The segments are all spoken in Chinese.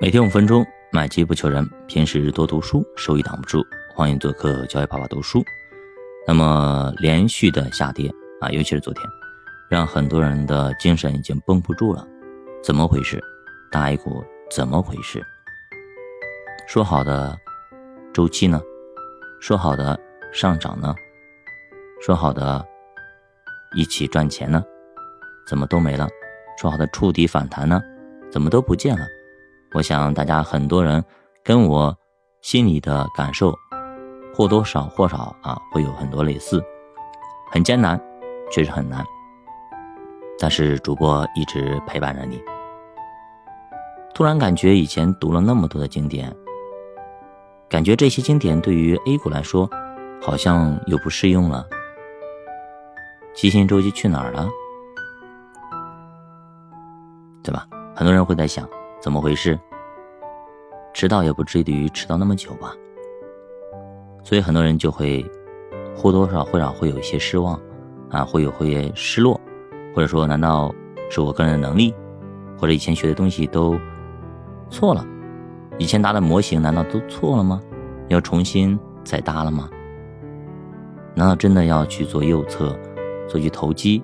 每天五分钟，买机不求人。平时多读书，收益挡不住。欢迎做客教育爸爸读书。那么连续的下跌啊，尤其是昨天，让很多人的精神已经绷不住了。怎么回事？大 A 股怎么回事？说好的周期呢？说好的上涨呢？说好的一起赚钱呢？怎么都没了？说好的触底反弹呢？怎么都不见了？我想大家很多人跟我心里的感受或多少或少啊会有很多类似，很艰难，确实很难。但是主播一直陪伴着你。突然感觉以前读了那么多的经典，感觉这些经典对于 A 股来说好像又不适用了。基金周期去哪儿了？对吧？很多人会在想。怎么回事？迟到也不至于迟到那么久吧。所以很多人就会或多或少会有一些失望，啊，会有会失落，或者说难道是我个人的能力，或者以前学的东西都错了？以前搭的模型难道都错了吗？要重新再搭了吗？难道真的要去做右侧，做去投机，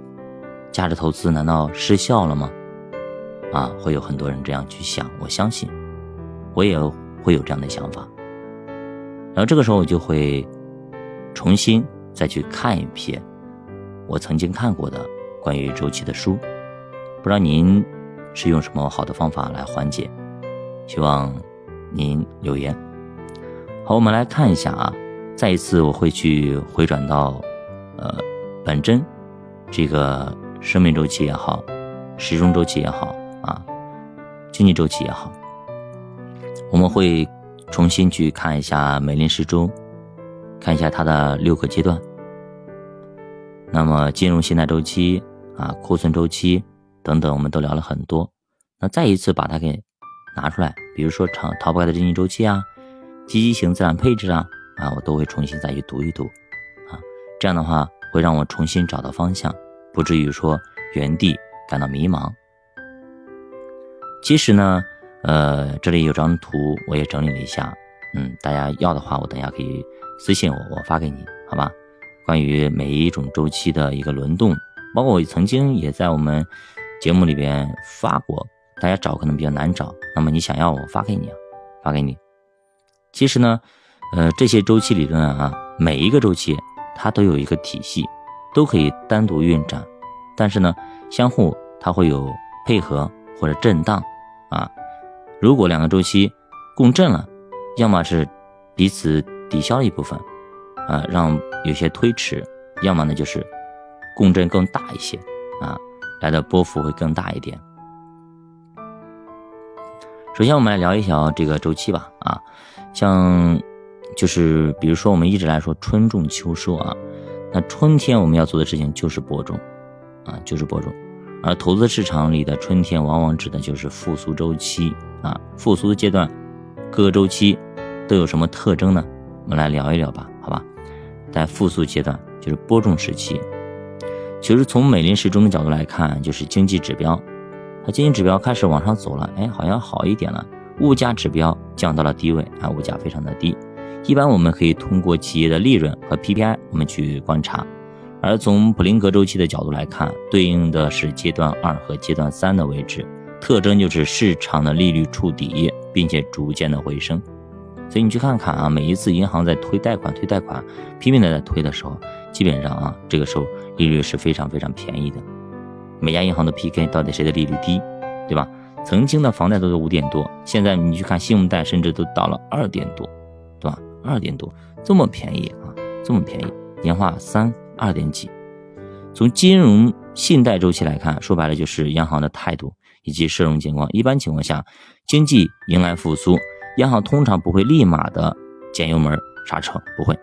价值投资难道失效了吗？啊，会有很多人这样去想，我相信，我也会有这样的想法。然后这个时候，我就会重新再去看一篇我曾经看过的关于周期的书。不知道您是用什么好的方法来缓解？希望您留言。好，我们来看一下啊，再一次我会去回转到呃本真这个生命周期也好，时钟周期也好。啊，经济周期也好，我们会重新去看一下美林时钟，看一下它的六个阶段。那么金融信贷周期啊，库存周期等等，我们都聊了很多。那再一次把它给拿出来，比如说逃逃不开的经济周期啊，积极型资产配置啊，啊，我都会重新再去读一读。啊，这样的话会让我重新找到方向，不至于说原地感到迷茫。其实呢，呃，这里有张图，我也整理了一下，嗯，大家要的话，我等下可以私信我，我发给你，好吧？关于每一种周期的一个轮动，包括我曾经也在我们节目里边发过，大家找可能比较难找，那么你想要我发给你，发给你。其实呢，呃，这些周期理论啊，每一个周期它都有一个体系，都可以单独运转，但是呢，相互它会有配合或者震荡。如果两个周期共振了，要么是彼此抵消了一部分，啊，让有些推迟；要么呢就是共振更大一些，啊，来的波幅会更大一点。首先，我们来聊一聊这个周期吧。啊，像就是比如说我们一直来说春种秋收啊，那春天我们要做的事情就是播种，啊，就是播种。而投资市场里的春天，往往指的就是复苏周期啊。复苏的阶段，各个周期都有什么特征呢？我们来聊一聊吧，好吧？在复苏阶段，就是播种时期。其实从美林时钟的角度来看，就是经济指标，它经济指标开始往上走了，哎，好像好一点了。物价指标降到了低位啊，物价非常的低。一般我们可以通过企业的利润和 PPI，我们去观察。而从普林格周期的角度来看，对应的是阶段二和阶段三的位置，特征就是市场的利率触底，并且逐渐的回升。所以你去看看啊，每一次银行在推贷款、推贷款，拼命的在推的时候，基本上啊，这个时候利率是非常非常便宜的。每家银行的 PK 到底谁的利率低，对吧？曾经的房贷都是五点多，现在你去看信用贷，甚至都到了二点多，对吧？二点多，这么便宜啊，这么便宜，年化三。二点几，从金融信贷周期来看，说白了就是央行的态度以及社融情况。一般情况下，经济迎来复苏，央行通常不会立马的减油门刹车，不会，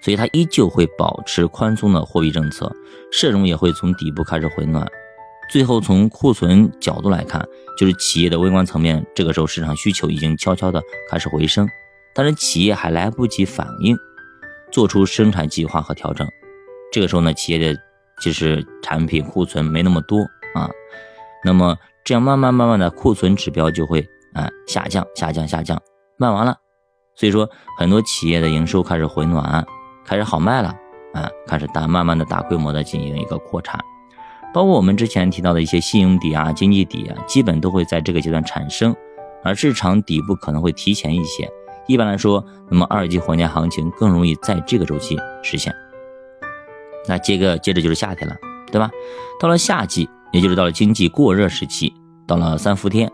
所以它依旧会保持宽松的货币政策，社融也会从底部开始回暖。最后从库存角度来看，就是企业的微观层面，这个时候市场需求已经悄悄的开始回升，但是企业还来不及反应。做出生产计划和调整，这个时候呢，企业的就是产品库存没那么多啊，那么这样慢慢慢慢的库存指标就会啊下降下降下降，卖完了，所以说很多企业的营收开始回暖，开始好卖了，啊，开始大慢慢的大规模的进行一个扩产，包括我们之前提到的一些信用底啊、经济底啊，基本都会在这个阶段产生，而市场底部可能会提前一些。一般来说，那么二级火年行情更容易在这个周期实现。那接个接着就是夏天了，对吧？到了夏季，也就是到了经济过热时期，到了三伏天，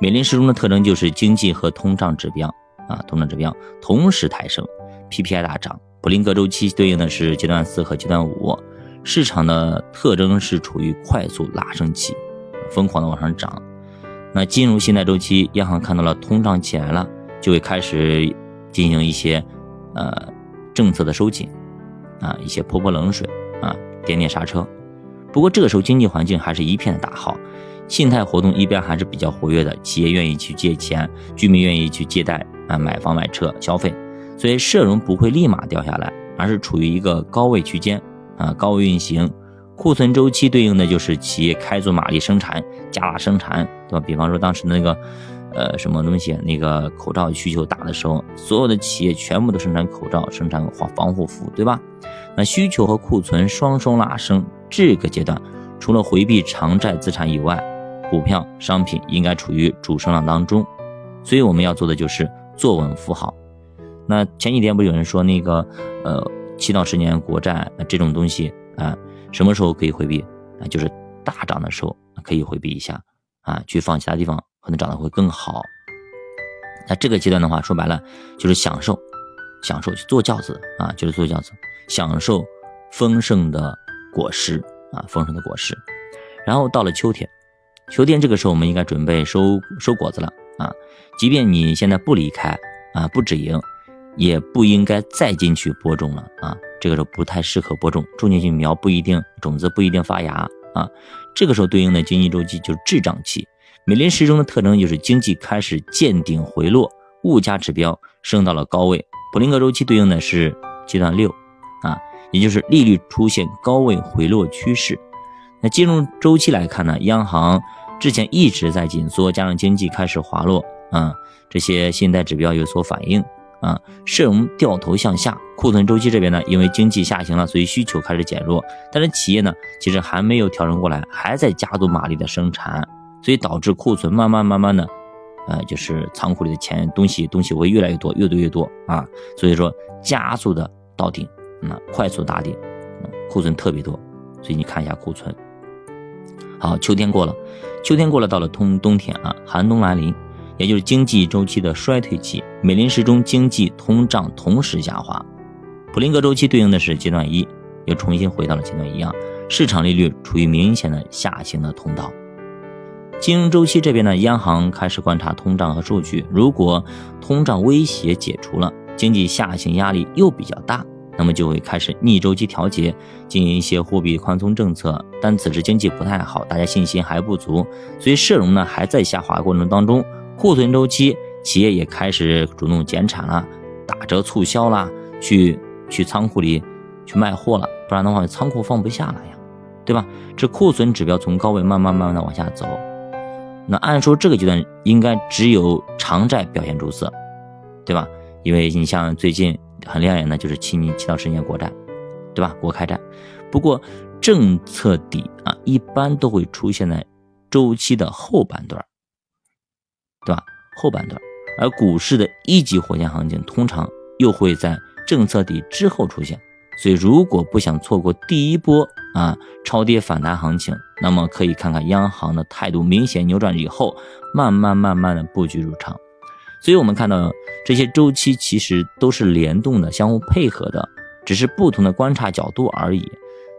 美林时钟的特征就是经济和通胀指标啊，通胀指标同时抬升，PPI 大涨。普林格周期对应的是阶段四和阶段五，市场的特征是处于快速拉升期，疯狂的往上涨。那进入信贷周期，央行看到了通胀起来了。就会开始进行一些呃政策的收紧啊，一些泼泼冷水啊，点点刹车。不过这个时候经济环境还是一片的大好，信贷活动一边还是比较活跃的，企业愿意去借钱，居民愿意去借贷啊，买房买车消费，所以社融不会立马掉下来，而是处于一个高位区间啊，高位运行。库存周期对应的就是企业开足马力生产，加大生产，对吧？比方说当时那个。呃，什么东西？那个口罩需求大的时候，所有的企业全部都生产口罩，生产防防护服，对吧？那需求和库存双双拉升，这个阶段除了回避偿债资产以外，股票、商品应该处于主升浪当中。所以我们要做的就是坐稳扶好。那前几天不有人说那个呃七到十年国债这种东西啊，什么时候可以回避啊？就是大涨的时候可以回避一下啊，去放其他地方。可能长得会更好。那这个阶段的话，说白了就是享受，享受去坐轿子啊，就是坐轿子，享受丰盛的果实啊，丰盛的果实。然后到了秋天，秋天这个时候我们应该准备收收果子了啊。即便你现在不离开啊，不止盈，也不应该再进去播种了啊。这个时候不太适合播种，种进去苗不一定种子不一定发芽啊。这个时候对应的经济周期就是滞胀期。美林时钟的特征就是经济开始见顶回落，物价指标升到了高位。普林格周期对应的是阶段六，啊，也就是利率出现高位回落趋势。那金融周期来看呢，央行之前一直在紧缩，加上经济开始滑落，啊，这些信贷指标有所反应，啊，社融掉头向下。库存周期这边呢，因为经济下行了，所以需求开始减弱，但是企业呢，其实还没有调整过来，还在加足马力的生产。所以导致库存慢慢慢慢的，呃，就是仓库里的钱东西东西会越来越多，越多越多啊。所以说加速的到顶，那快速达顶，库存特别多。所以你看一下库存。好，秋天过了，秋天过了，到了冬冬天啊，寒冬来临，也就是经济周期的衰退期。美林时钟经济通胀同时下滑，普林格周期对应的是阶段一，又重新回到了阶段一样，市场利率处于明显的下行的通道。金融周期这边呢，央行开始观察通胀和数据。如果通胀威胁解除了，经济下行压力又比较大，那么就会开始逆周期调节，进行一些货币宽松政策。但此时经济不太好，大家信心还不足，所以社融呢还在下滑过程当中。库存周期，企业也开始主动减产了，打折促销啦，去去仓库里去卖货了，不然的话仓库放不下了呀，对吧？这库存指标从高位慢慢慢慢的往下走。那按说这个阶段应该只有长债表现出色，对吧？因为你像最近很亮眼的就是七年七到十年国债，对吧？国开债。不过政策底啊，一般都会出现在周期的后半段，对吧？后半段，而股市的一级火箭行情通常又会在政策底之后出现。所以，如果不想错过第一波啊超跌反弹行情，那么可以看看央行的态度明显扭转以后，慢慢慢慢的布局入场。所以我们看到这些周期其实都是联动的、相互配合的，只是不同的观察角度而已。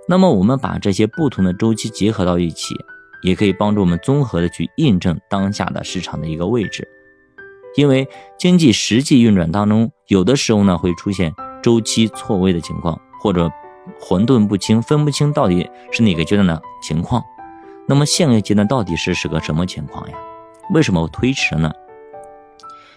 那么我们把这些不同的周期结合到一起，也可以帮助我们综合的去印证当下的市场的一个位置。因为经济实际运转当中，有的时候呢会出现周期错位的情况。或者混沌不清，分不清到底是哪个阶段的情况。那么现阶段到底是是个什么情况呀？为什么推迟呢？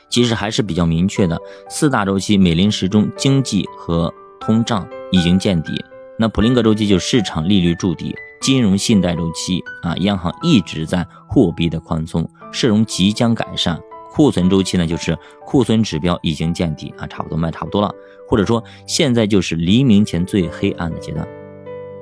其实还是比较明确的，四大周期美林时钟经济和通胀已经见底。那普林格周期就市场利率筑底，金融信贷周期啊，央行一直在货币的宽松，社融即将改善，库存周期呢，就是库存指标已经见底啊，差不多卖差不多了，或者说现在就是黎明前最黑暗的阶段，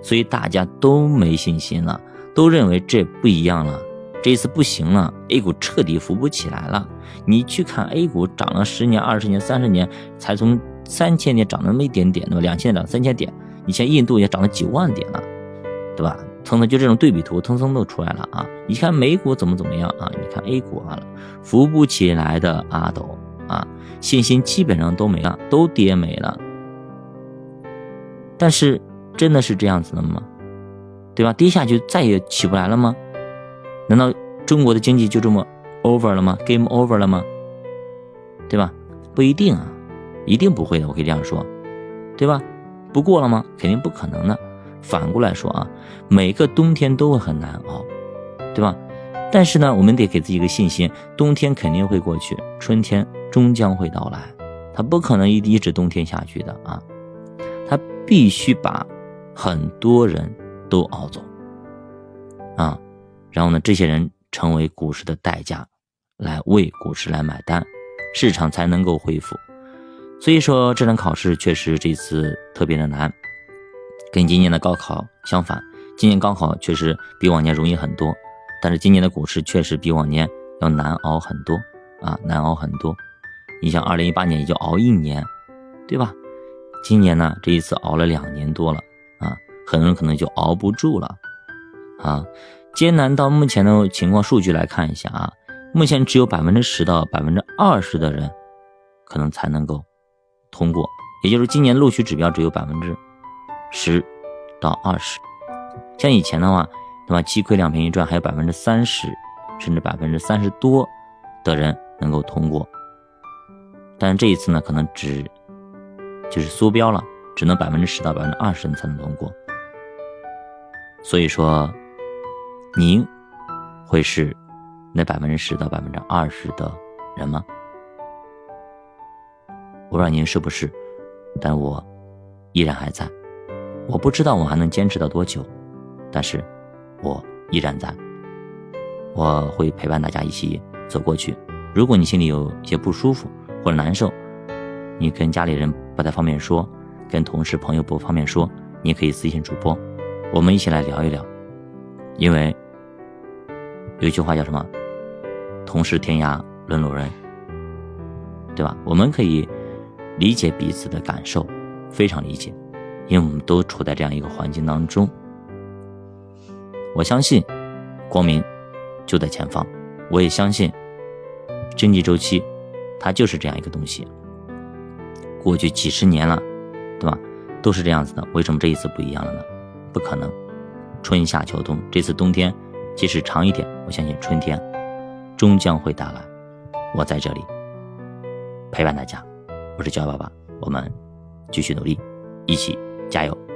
所以大家都没信心了，都认为这不一样了，这一次不行了，A 股彻底扶不起来了。你去看 A 股涨了十年、二十年、三十年，才从三千点涨那么一点点，对吧？两千点涨三千点，以前印度也涨了几万点了，对吧？腾腾就这种对比图，腾腾都出来了啊！你看美股怎么怎么样啊？你看 A 股啊，扶不起来的阿斗啊，信心基本上都没了，都跌没了。但是真的是这样子的吗？对吧？跌下去再也起不来了吗？难道中国的经济就这么 over 了吗？game over 了吗？对吧？不一定啊，一定不会的，我可以这样说，对吧？不过了吗？肯定不可能的。反过来说啊，每个冬天都会很难熬，对吧？但是呢，我们得给自己一个信心，冬天肯定会过去，春天终将会到来。它不可能一一直冬天下去的啊，它必须把很多人都熬走啊，然后呢，这些人成为股市的代价，来为股市来买单，市场才能够恢复。所以说，这场考试确实这次特别的难。跟今年的高考相反，今年高考确实比往年容易很多，但是今年的股市确实比往年要难熬很多啊，难熬很多。你像二零一八年也就熬一年，对吧？今年呢，这一次熬了两年多了啊，很多人可能就熬不住了啊。艰难到目前的情况数据来看一下啊，目前只有百分之十到百分之二十的人可能才能够通过，也就是今年录取指标只有百分之。十到二十，像以前的话，那么？七亏两便宜赚，还有百分之三十，甚至百分之三十多的人能够通过。但是这一次呢，可能只就是缩标了，只能百分之十到百分之二十人才能通过。所以说，您会是那百分之十到百分之二十的人吗？我不知道您是不是，但我依然还在。我不知道我还能坚持到多久，但是，我依然在。我会陪伴大家一起走过去。如果你心里有些不舒服或者难受，你跟家里人不太方便说，跟同事朋友不方便说，你可以私信主播，我们一起来聊一聊。因为有一句话叫什么？同是天涯沦落人，对吧？我们可以理解彼此的感受，非常理解。因为我们都处在这样一个环境当中，我相信光明就在前方。我也相信经济周期它就是这样一个东西。过去几十年了，对吧？都是这样子的。为什么这一次不一样了呢？不可能。春夏秋冬，这次冬天即使长一点，我相信春天终将会到来。我在这里陪伴大家。我是焦爸爸，我们继续努力，一起。加油！